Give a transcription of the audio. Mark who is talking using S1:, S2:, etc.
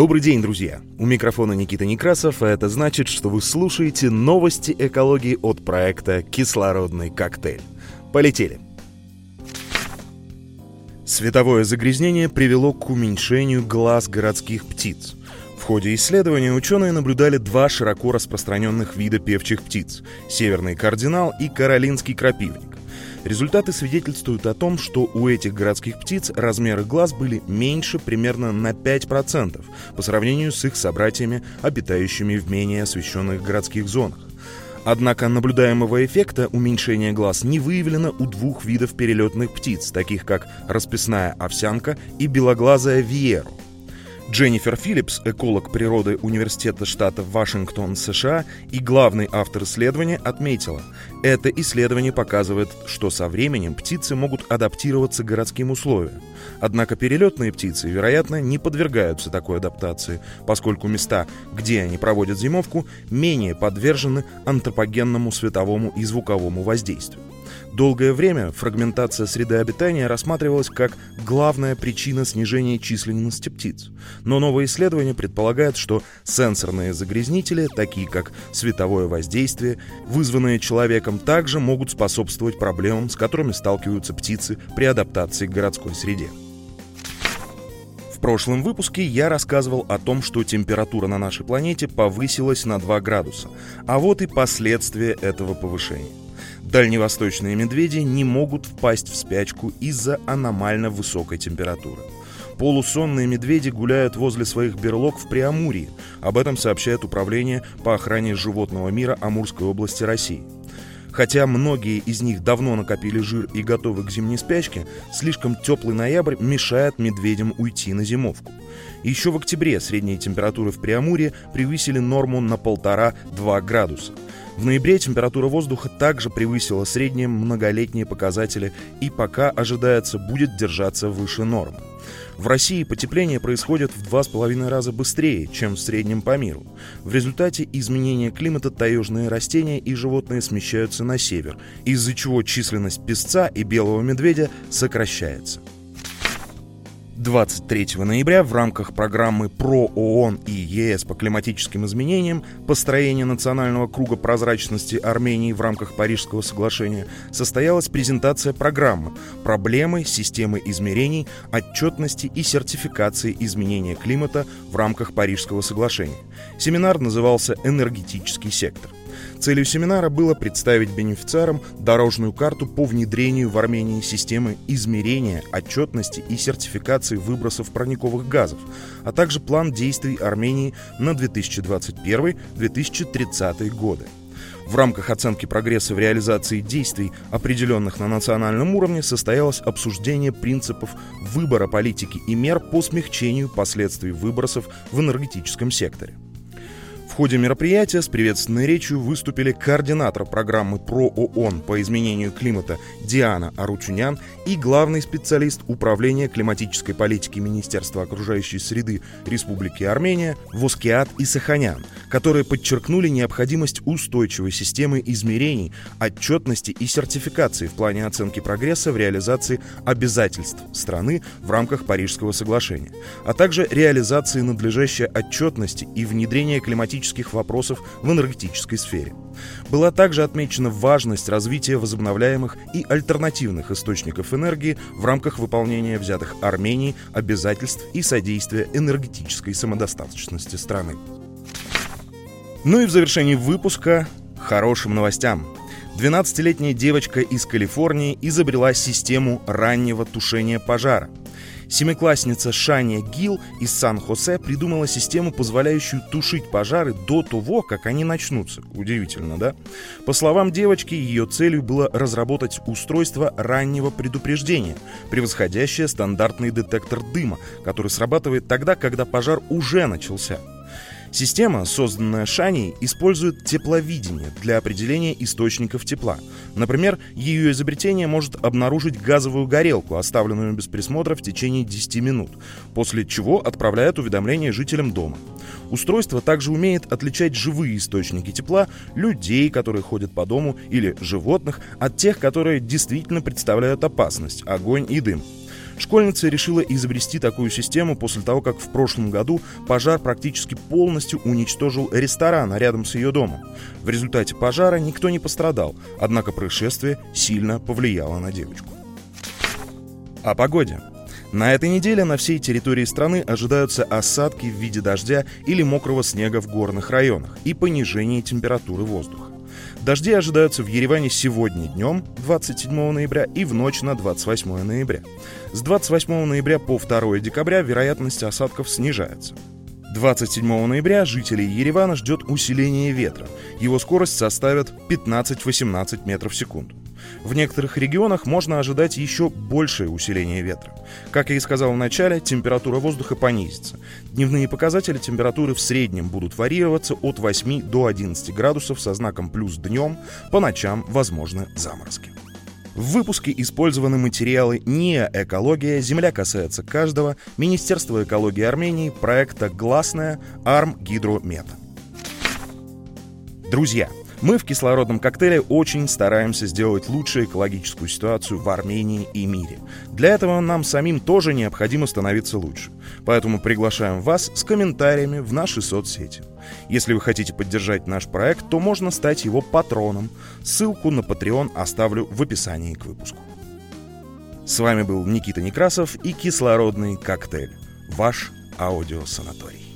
S1: Добрый день, друзья! У микрофона Никита Некрасов, а это значит, что вы слушаете новости экологии от проекта «Кислородный коктейль». Полетели! Световое загрязнение привело к уменьшению глаз городских птиц. В ходе исследования ученые наблюдали два широко распространенных вида певчих птиц – северный кардинал и каролинский крапивник. Результаты свидетельствуют о том, что у этих городских птиц размеры глаз были меньше примерно на 5% по сравнению с их собратьями, обитающими в менее освещенных городских зонах. Однако наблюдаемого эффекта уменьшения глаз не выявлено у двух видов перелетных птиц, таких как расписная овсянка и белоглазая виеру. Дженнифер Филлипс, эколог природы Университета штата Вашингтон, США и главный автор исследования, отметила, это исследование показывает, что со временем птицы могут адаптироваться к городским условиям. Однако перелетные птицы, вероятно, не подвергаются такой адаптации, поскольку места, где они проводят зимовку, менее подвержены антропогенному световому и звуковому воздействию. Долгое время фрагментация среды обитания рассматривалась как главная причина снижения численности птиц. Но новые исследования предполагают, что сенсорные загрязнители, такие как световое воздействие, вызванные человеком, также могут способствовать проблемам, с которыми сталкиваются птицы при адаптации к городской среде. В прошлом выпуске я рассказывал о том, что температура на нашей планете повысилась на 2 градуса, а вот и последствия этого повышения. Дальневосточные медведи не могут впасть в спячку из-за аномально высокой температуры. Полусонные медведи гуляют возле своих берлог в Преамурье. Об этом сообщает Управление по охране животного мира Амурской области России. Хотя многие из них давно накопили жир и готовы к зимней спячке, слишком теплый ноябрь мешает медведям уйти на зимовку. Еще в октябре средние температуры в Преамуре превысили норму на 1,5-2 градуса – в ноябре температура воздуха также превысила средние многолетние показатели и пока ожидается будет держаться выше нормы. В России потепление происходит в 2,5 раза быстрее, чем в среднем по миру. В результате изменения климата таежные растения и животные смещаются на север, из-за чего численность песца и белого медведя сокращается. 23 ноября в рамках программы ПРО ООН и ЕС по климатическим изменениям построение национального круга прозрачности Армении в рамках Парижского соглашения состоялась презентация программы «Проблемы системы измерений, отчетности и сертификации изменения климата в рамках Парижского соглашения». Семинар назывался «Энергетический сектор». Целью семинара было представить бенефициарам дорожную карту по внедрению в Армении системы измерения, отчетности и сертификации выбросов парниковых газов, а также план действий Армении на 2021-2030 годы. В рамках оценки прогресса в реализации действий, определенных на национальном уровне, состоялось обсуждение принципов выбора политики и мер по смягчению последствий выбросов в энергетическом секторе. В ходе мероприятия с приветственной речью выступили координатор программы ПРО ООН по изменению климата Диана Аручунян и главный специалист Управления климатической политики Министерства окружающей среды Республики Армения Воскиат Исаханян, которые подчеркнули необходимость устойчивой системы измерений, отчетности и сертификации в плане оценки прогресса в реализации обязательств страны в рамках Парижского соглашения, а также реализации надлежащей отчетности и внедрения климатической климатических вопросов в энергетической сфере. Была также отмечена важность развития возобновляемых и альтернативных источников энергии в рамках выполнения взятых Арменией обязательств и содействия энергетической самодостаточности страны. Ну и в завершении выпуска хорошим новостям. 12-летняя девочка из Калифорнии изобрела систему раннего тушения пожара – Семиклассница Шаня Гил из Сан-Хосе придумала систему, позволяющую тушить пожары до того, как они начнутся. Удивительно, да? По словам девочки, ее целью было разработать устройство раннего предупреждения, превосходящее стандартный детектор дыма, который срабатывает тогда, когда пожар уже начался. Система, созданная Шаней, использует тепловидение для определения источников тепла. Например, ее изобретение может обнаружить газовую горелку, оставленную без присмотра в течение 10 минут, после чего отправляет уведомление жителям дома. Устройство также умеет отличать живые источники тепла, людей, которые ходят по дому, или животных, от тех, которые действительно представляют опасность, огонь и дым. Школьница решила изобрести такую систему после того, как в прошлом году пожар практически полностью уничтожил ресторан рядом с ее домом. В результате пожара никто не пострадал, однако происшествие сильно повлияло на девочку. О погоде. На этой неделе на всей территории страны ожидаются осадки в виде дождя или мокрого снега в горных районах и понижение температуры воздуха. Дожди ожидаются в Ереване сегодня днем, 27 ноября, и в ночь на 28 ноября. С 28 ноября по 2 декабря вероятность осадков снижается. 27 ноября жителей Еревана ждет усиление ветра. Его скорость составит 15-18 метров в секунду. В некоторых регионах можно ожидать еще большее усиление ветра. Как я и сказал в начале, температура воздуха понизится. Дневные показатели температуры в среднем будут варьироваться от 8 до 11 градусов со знаком плюс днем, по ночам возможны заморозки. В выпуске использованы материалы НИА «Экология», «Земля касается каждого», Министерство экологии Армении, проекта «Гласная», «Арм Гидромета». Друзья, мы в кислородном коктейле очень стараемся сделать лучшую экологическую ситуацию в Армении и мире. Для этого нам самим тоже необходимо становиться лучше. Поэтому приглашаем вас с комментариями в наши соцсети. Если вы хотите поддержать наш проект, то можно стать его патроном. Ссылку на Patreon оставлю в описании к выпуску. С вами был Никита Некрасов и кислородный коктейль. Ваш аудиосанаторий.